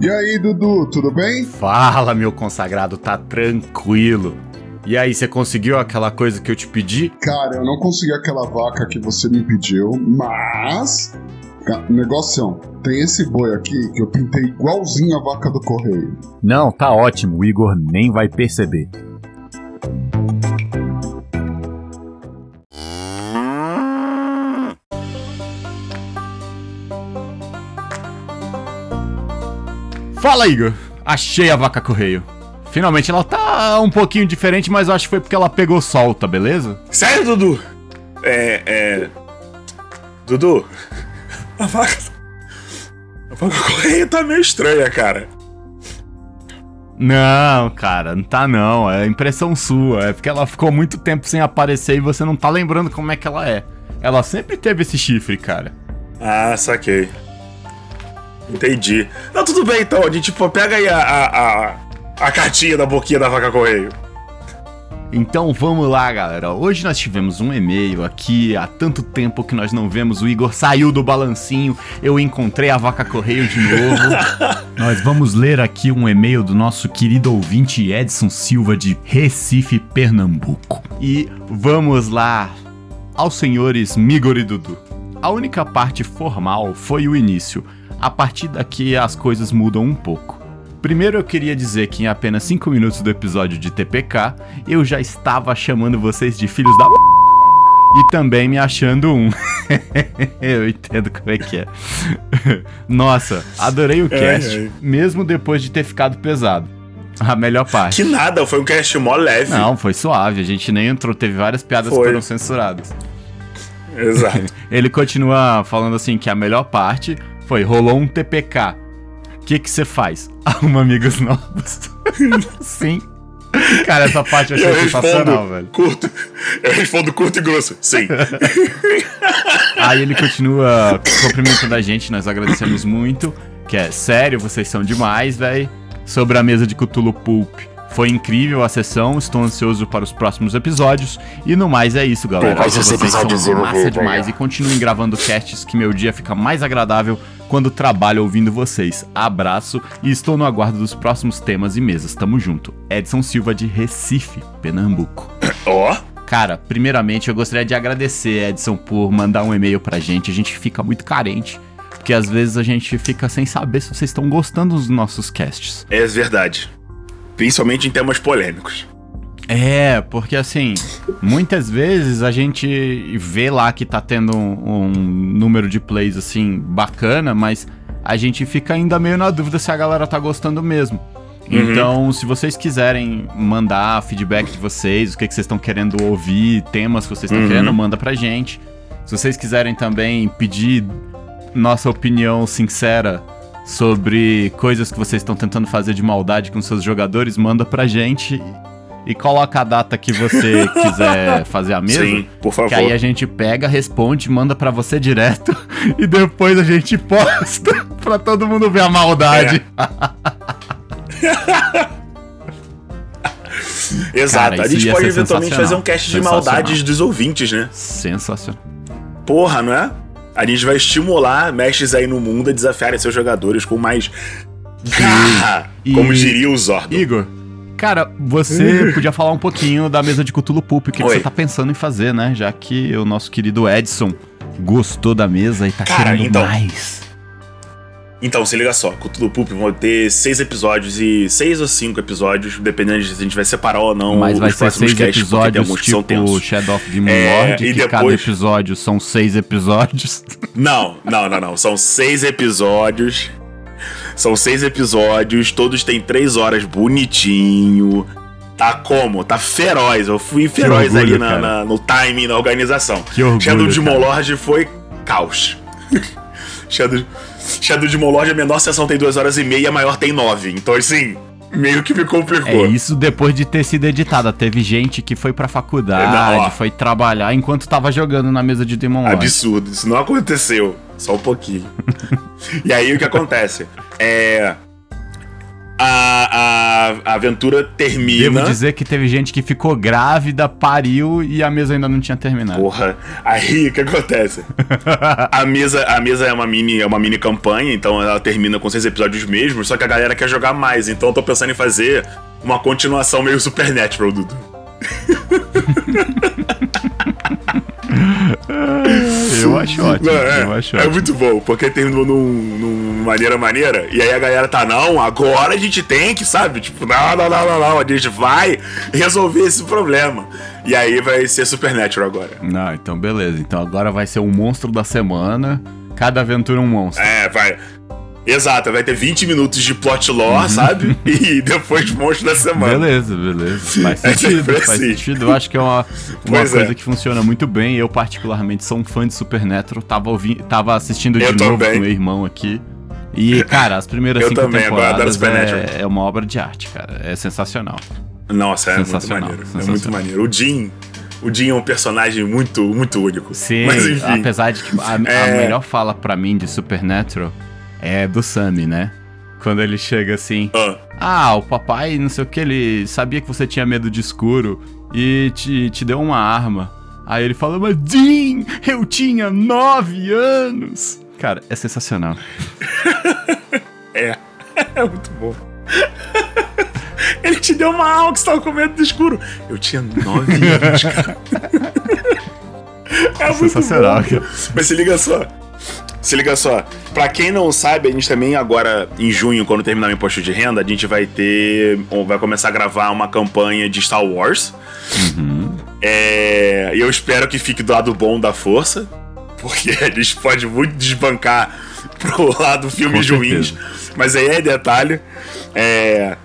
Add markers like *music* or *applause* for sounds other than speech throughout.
E aí, Dudu, tudo bem? Fala, meu consagrado, tá tranquilo. E aí, você conseguiu aquela coisa que eu te pedi? Cara, eu não consegui aquela vaca que você me pediu, mas. Negocião, tem esse boi aqui que eu pintei igualzinho a vaca do correio. Não, tá ótimo, o Igor nem vai perceber. Fala, Igor! Achei a vaca correio. Finalmente ela tá um pouquinho diferente, mas eu acho que foi porque ela pegou sol, tá beleza? Sério, Dudu? É. É. Dudu, a vaca. A vaca correia tá meio estranha, cara. Não, cara, não tá não. É impressão sua. É porque ela ficou muito tempo sem aparecer e você não tá lembrando como é que ela é. Ela sempre teve esse chifre, cara. Ah, saquei. Entendi. Não, tudo bem então. A gente tipo, pega aí a, a, a a cartinha da boquinha da vaca correio. Então vamos lá, galera. Hoje nós tivemos um e-mail aqui. Há tanto tempo que nós não vemos. O Igor saiu do balancinho. Eu encontrei a vaca correio de novo. *laughs* nós vamos ler aqui um e-mail do nosso querido ouvinte Edson Silva de Recife, Pernambuco. E vamos lá aos senhores Migor e Dudu. A única parte formal foi o início. A partir daqui as coisas mudam um pouco. Primeiro eu queria dizer que em apenas 5 minutos do episódio de TPK, eu já estava chamando vocês de filhos da e também me achando um. *laughs* eu entendo como é que é. *laughs* Nossa, adorei o cast, ai, ai. mesmo depois de ter ficado pesado. A melhor parte. Que nada, foi um cast mó leve. Não, foi suave, a gente nem entrou, teve várias piadas foi. que foram censuradas. Exato. *laughs* Ele continua falando assim que a melhor parte foi rolou um TPK o que que você faz? *laughs* Arruma amigos novos. *laughs* Sim. Cara, essa parte eu achei eu sensacional, velho. Curto. Eu respondo curto e grosso. Sim. *laughs* Aí ele continua cumprimentando a gente, nós agradecemos muito. Que é sério, vocês são demais, velho. Sobre a mesa de Cthulhu Pulp. Foi incrível a sessão, estou ansioso para os próximos episódios. E no mais é isso, galera. Pô, vocês são massa demais e continuem gravando casts que meu dia fica mais agradável quando trabalho ouvindo vocês. Abraço e estou no aguardo dos próximos temas e mesas. Tamo junto. Edson Silva de Recife, Pernambuco. Ó. Oh. Cara, primeiramente eu gostaria de agradecer, Edson, por mandar um e-mail pra gente. A gente fica muito carente. Porque às vezes a gente fica sem saber se vocês estão gostando dos nossos casts. É verdade. Principalmente em temas polêmicos. É, porque assim, muitas vezes a gente vê lá que tá tendo um, um, número de plays assim bacana, mas a gente fica ainda meio na dúvida se a galera tá gostando mesmo. Uhum. Então, se vocês quiserem mandar feedback de vocês, o que, que vocês estão querendo ouvir, temas que vocês estão uhum. querendo, manda pra gente. Se vocês quiserem também pedir nossa opinião sincera sobre coisas que vocês estão tentando fazer de maldade com seus jogadores, manda pra gente e coloca a data que você *laughs* quiser fazer a mesa. Sim, por favor. Que aí a gente pega, responde, manda para você direto *laughs* e depois a gente posta *laughs* pra todo mundo ver a maldade. É. Exato, Cara, a gente pode eventualmente fazer um cast de maldades dos ouvintes, né? Sensacional. Porra, não é? A gente vai estimular mestres aí no mundo a desafiarem seus jogadores com mais garra, como diria o Zordon. Igor, Cara, você *laughs* podia falar um pouquinho da mesa de Cthulhu Pulp, o que, que, você tá pensando em fazer, né? Já que o nosso querido Edson gostou da mesa e tá Cara, querendo então, mais. Então, se liga só, Cthulhu Pulp vão ter seis episódios e seis ou cinco episódios, dependendo de se a gente vai separar ou não Mas vai ser seis casts, episódios tipo Shadow of Demon é, Lord, e que depois... cada episódio são seis episódios. *laughs* Não, não, não, não. São seis episódios são seis episódios, todos têm três horas bonitinho. Tá como? Tá feroz. Eu fui feroz orgulho, ali na, na, no timing, na organização. Que orgulho, Shadow de Molord foi caos. *laughs* Shadow, Shadow de Molord, a menor sessão tem 2 horas e meia, a maior tem 9. Então, assim, meio que me complicou. É isso depois de ter sido editada. Teve gente que foi pra faculdade, não, foi trabalhar enquanto tava jogando na mesa de Demon Lord. Absurdo, isso não aconteceu. Só um pouquinho. *laughs* e aí o que acontece? É. A, a, a aventura termina. Devo dizer que teve gente que ficou grávida, pariu e a mesa ainda não tinha terminado. Porra, aí o que acontece? *laughs* a mesa, a mesa é uma mini, é uma mini campanha, então ela termina com seis episódios mesmo, só que a galera quer jogar mais, então eu tô pensando em fazer uma continuação meio Supernatural, Dudu. *laughs* Eu acho ótimo. Não, é, eu acho é ótimo. muito bom, porque terminou num, num maneira maneira, e aí a galera tá, não, agora a gente tem que, sabe? Tipo, não, não, não, não, não, a gente vai resolver esse problema. E aí vai ser Supernatural agora. Não, então beleza. Então agora vai ser um monstro da semana. Cada aventura um monstro. É, vai. Exato, vai ter 20 minutos de plot lore, sabe? *laughs* E depois monstro da semana. Beleza, beleza. Faz *laughs* É sentido, sempre faz assim. sentido. Eu acho que é uma, uma Pois coisa é. que funciona muito bem. Eu, particularmente, sou um fã de Supernatural. Tava, ouvindo, tava assistindo de Eu novo também. com meu irmão aqui. E, *laughs* cara, as primeiras Eu cinco também, temporadas é, é uma obra de arte, cara. É sensacional. Nossa, é muito Sensacional, maneiro. É muito maneiro. O Jim. O Jim é um personagem muito, muito único. Sim, Mas enfim. apesar de que a, a É. melhor fala pra mim de Supernatural é do Sammy, né? Quando ele chega assim, Ah, ah, o papai, não sei o que, ele sabia que você tinha medo de escuro e te, te deu uma arma. Aí ele fala, mas Jim, eu tinha nove anos. Cara, é sensacional. *laughs* é. *laughs* É muito bom. *laughs* Ele te deu uma alma que você tava com medo do escuro. Eu tinha 9 anos, cara. É muito sensacional, bom. cara. Mas se liga só. Se liga só. Pra quem não sabe, a gente também agora, em junho, quando terminar o imposto de renda, a gente vai ter. Vai começar a gravar uma campanha de Star Wars. É, E eu espero que fique do lado bom da força. Porque *laughs* a gente pode muito desbancar pro lado filmes ruins. Mas aí é detalhe. É.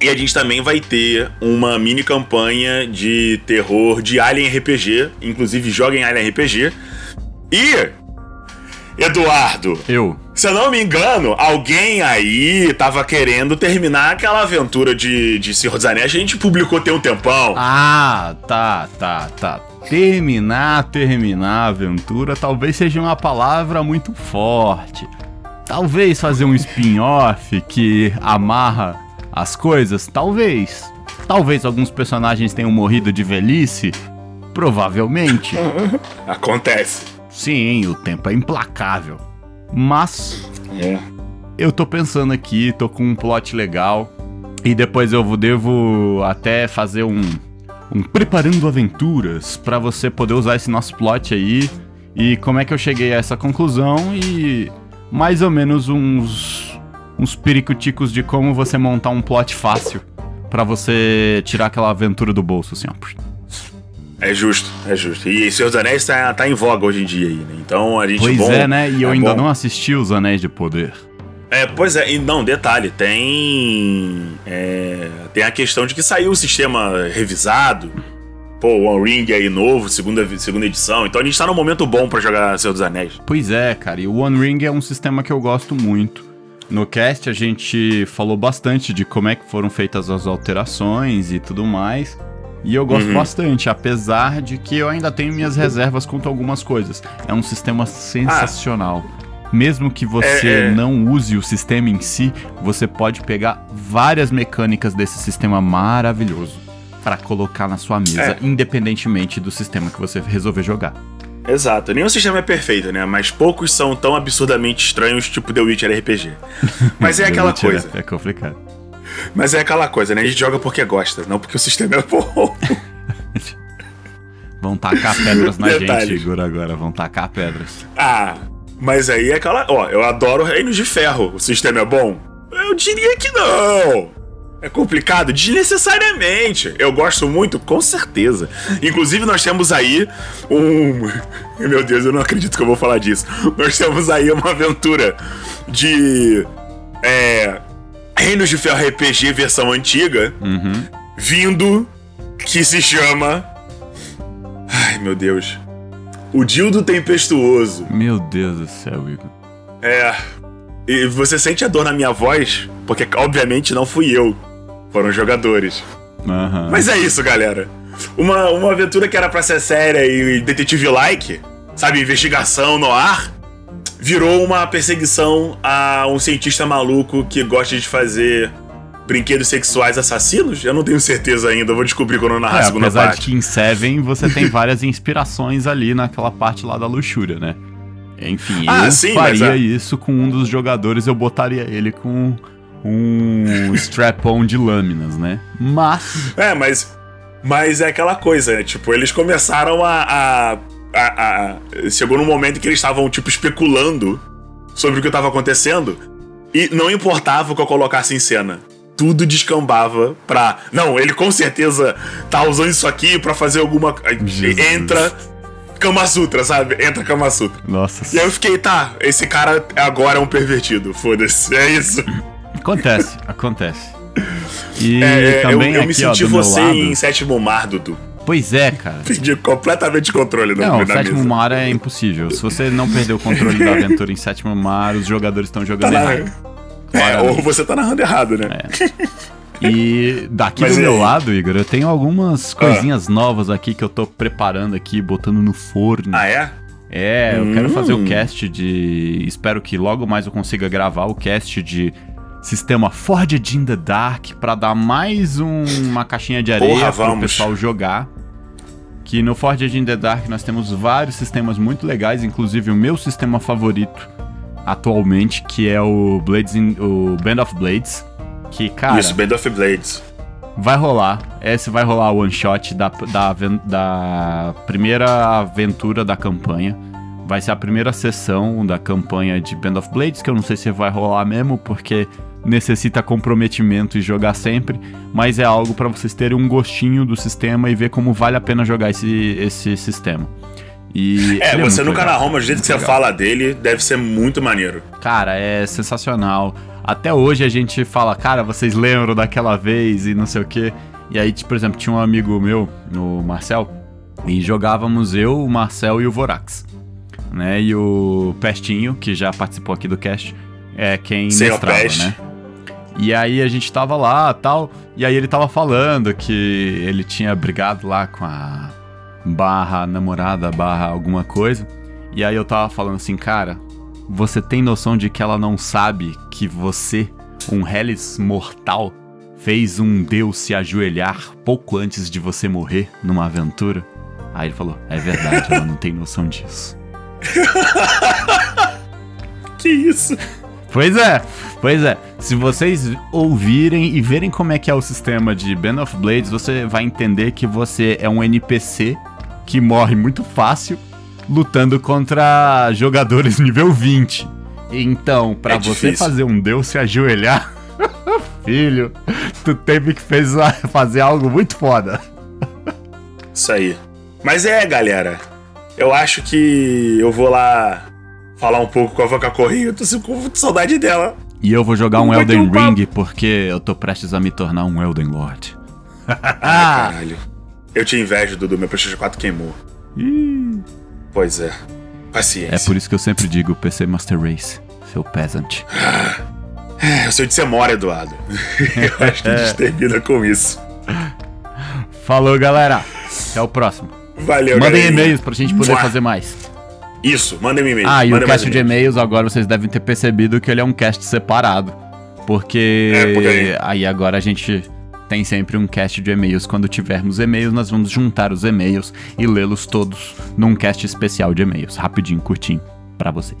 E a gente também vai ter uma mini campanha de terror de Alien RPG. Inclusive, joguem Alien RPG. E. Eduardo, Eu. se eu não me engano, alguém aí tava querendo terminar aquela aventura de, de Senhor dos Anéis. A gente publicou tem um tempão. Ah, tá, tá, tá. Terminar, terminar a aventura talvez seja uma palavra muito forte. Talvez fazer um spin-off que amarra as coisas, talvez. Talvez alguns personagens tenham morrido de velhice, provavelmente. *laughs* Acontece. Sim, o tempo é implacável. Mas É. eu tô pensando aqui, tô com um plot legal. E depois eu devo até fazer um, um preparando aventuras pra você poder usar esse nosso plot aí. E como é que eu cheguei a essa conclusão e mais ou menos uns uns pericuticos de como você montar um plot fácil pra você tirar aquela aventura do bolso assim, ó. É justo, é justo. E Senhor dos Anéis tá, tá em voga hoje em dia aí, né? Então a gente Pois bom, é, né? E eu é ainda bom. não assisti os Anéis de Poder. É, pois é, e não, detalhe, tem. é, tem a questão de que saiu o sistema revisado. Pô, o One Ring aí novo, segunda, segunda edição. Então a gente tá num momento bom pra jogar Senhor dos Anéis. Pois é, cara, e o One Ring é um sistema que eu gosto muito. No cast a gente falou bastante de como é que foram feitas as alterações e tudo mais. E eu gosto Uhum. bastante, apesar de que eu ainda tenho minhas reservas quanto a algumas coisas. É um sistema sensacional. Mesmo que você É, é. não use o sistema em si, você pode pegar várias mecânicas desse sistema maravilhoso para colocar na sua mesa, É. independentemente do sistema que você resolver jogar. Exato, nenhum sistema é perfeito, né? Mas poucos são tão absurdamente estranhos, tipo The Witcher RPG. *laughs* Mas é aquela coisa. É complicado. Mas é aquela coisa, né? A gente joga porque gosta, não porque o sistema é bom. *laughs* Vão tacar pedras na Detalhes. gente, Igor, agora. Vão tacar pedras. Ah, mas aí é aquela. Ó, eu adoro Reinos de Ferro. O sistema é bom? Eu diria que não. É complicado? Desnecessariamente. Eu gosto muito, com certeza. Inclusive, nós temos aí um. *laughs* Meu Deus, eu não acredito que eu vou falar disso. Nós temos aí uma aventura de. É. Reinos de Ferro RPG versão antiga Uhum. vindo que se chama. Ai, meu Deus. O Dildo Tempestuoso. Meu Deus do céu, Igor. É. E você sente a dor na minha voz, porque obviamente não fui eu. Foram os jogadores. Aham. Mas é isso, galera. Uma, uma aventura que era pra ser séria e detetive-like, sabe, investigação no ar, virou uma perseguição a um cientista maluco que gosta de fazer brinquedos sexuais assassinos? Eu não tenho certeza ainda, eu vou descobrir quando eu narrar É, a segunda apesar parte. de que em Seven você tem *laughs* várias inspirações ali naquela parte lá da luxúria, né? Enfim, Ah, eu sim, mas faria é. isso com um dos jogadores, eu botaria ele com um strap-on de lâminas, né? Mas, É, mas. Mas é aquela coisa, né? Tipo, eles começaram a. a, a- a- chegou num momento em que eles estavam, tipo, especulando sobre o que estava acontecendo. E não importava o que eu colocasse em cena. Tudo descambava pra. Não, ele com certeza tá usando isso aqui pra fazer alguma. Jesus. Entra. Kama Sutra, sabe? Entra Kama Sutra. nossa, E aí eu fiquei, tá, esse cara agora é um pervertido. Foda-se. É isso. acontece, acontece. E *laughs* É, é, eu, também eu aqui, me ó, senti meu você lado, em sétimo mar, Dudu. Pois é, cara. Perdi completamente o controle no, Não, o sétimo mesa. mar é impossível. Se você não perder o controle da aventura em sétimo mar, os jogadores estão Tá jogando na... errado. É, ou você tá narrando errado, né? E daqui Mas do meu lado, Igor, eu tenho algumas coisinhas novas aqui que eu tô preparando aqui, botando no forno. Ah, é? É, eu quero Hum. fazer o cast de. Espero que logo mais eu consiga gravar o cast de sistema Forged in the Dark pra dar mais um- uma caixinha de areia pro vamos. pessoal jogar. Que no Forged in the Dark nós temos vários sistemas muito legais, inclusive o meu sistema favorito atualmente, que é o Blades in, o Band of Blades. Que, cara, Isso, Band of Blades. vai rolar. Esse vai rolar o one shot da, da, da primeira aventura da campanha. Vai ser a primeira sessão da campanha de Band of Blades, que eu não sei se vai rolar mesmo, porque necessita comprometimento e jogar sempre, mas é algo pra vocês terem um gostinho do sistema e ver como vale a pena jogar esse, esse sistema. E É, ele você muito nunca legal, narrou, mas do jeito muito que você legal. fala dele, deve ser muito maneiro. Cara, é sensacional. Até hoje a gente fala, cara, vocês lembram daquela vez e não sei o quê. E aí, tipo, por exemplo, tinha um amigo meu, o Marcel, e jogávamos eu, o Marcel e o Vorax. Né? E o Pestinho, que já participou aqui do cast, é quem Senhor mestrava, Peste. né? E aí a gente tava lá tal, e aí ele tava falando que ele tinha brigado lá com a barra namorada, barra alguma coisa. E aí eu tava falando assim, cara, você tem noção de que ela não sabe que você, um Hellis mortal, fez um deus se ajoelhar pouco antes de você morrer numa aventura? Aí ele falou, é verdade, ela não tem noção disso. *laughs* Que isso? Pois é, pois é. Se vocês ouvirem e verem como é que é o sistema de Band of Blades, você vai entender que você é um NPC que morre muito fácil lutando contra jogadores *laughs* nível 20. Então, pra É você fazer um deus se ajoelhar, *laughs* filho, tu teve que fez- fazer algo muito foda. Isso aí. Mas é, galera. Eu acho que eu vou lá falar um pouco com a Vaca Correia. Eu tô com muita saudade dela. E eu vou jogar um Elden um. Ring porque eu tô prestes a me tornar um Elden Lord. *laughs* Ah, caralho. Eu te invejo, Dudu. Meu PlayStation 4 queimou. Ih. Pois é. Paciência. É por isso que eu sempre digo PC Master Race, seu peasant. *gasps* É, Eu sei onde você mora, Eduardo. *laughs* eu acho que a gente termina com isso. Falou, galera. Até o próximo. Valeu, Mandem galerinha. e-mails pra gente poder Mua. fazer mais. Isso, mandem um e-mail. Ah, e o cast de e-mails. agora vocês devem ter percebido que ele é um cast separado. Porque, É, porque aí- agora a gente tem sempre um cast de e-mails. Quando tivermos e-mails, nós vamos juntar os e-mails e lê-los todos num cast especial de e-mails. Rapidinho, curtinho, pra vocês.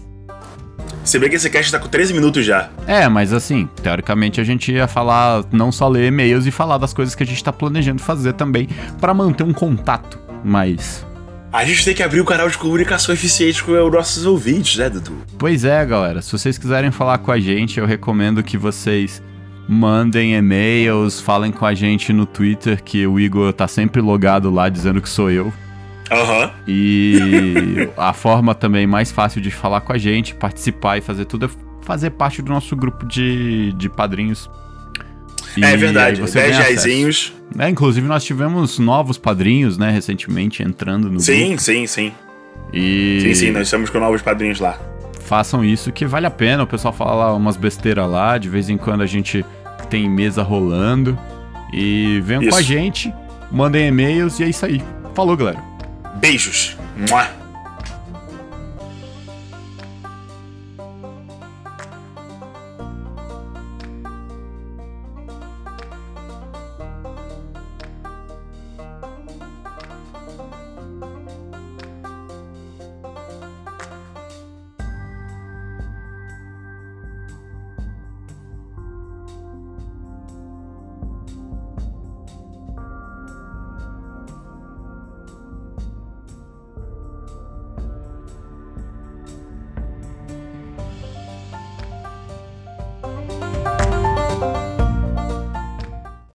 Se bem que esse cast tá com 13 minutos já. É, mas assim, teoricamente a gente ia falar, não só ler e-mails e falar das coisas que a gente tá planejando fazer também, pra manter um contato mais. A gente tem que abrir o canal de comunicação eficiente com os nossos ouvintes, né, Dudu? Pois é, galera, se vocês quiserem falar com a gente, eu recomendo que vocês mandem e-mails, falem com a gente no Twitter, que o Igor tá sempre logado lá dizendo que sou eu. Aham. E *laughs* a forma também mais fácil de falar com a gente, participar e fazer tudo é fazer parte do nosso grupo de, de padrinhos. E É verdade. aí você 10 ganha acesso. reaisinhos. É, inclusive nós tivemos novos padrinhos, né, recentemente entrando no grupo. Sim, sim, sim. E Sim, sim, nós estamos com novos padrinhos lá. façam isso que vale a pena. O pessoal fala umas besteiras lá, de vez em quando a gente tem mesa rolando. E venham Isso. com a gente, mandem e-mails e é isso aí. Falou, galera. Beijos. Mua.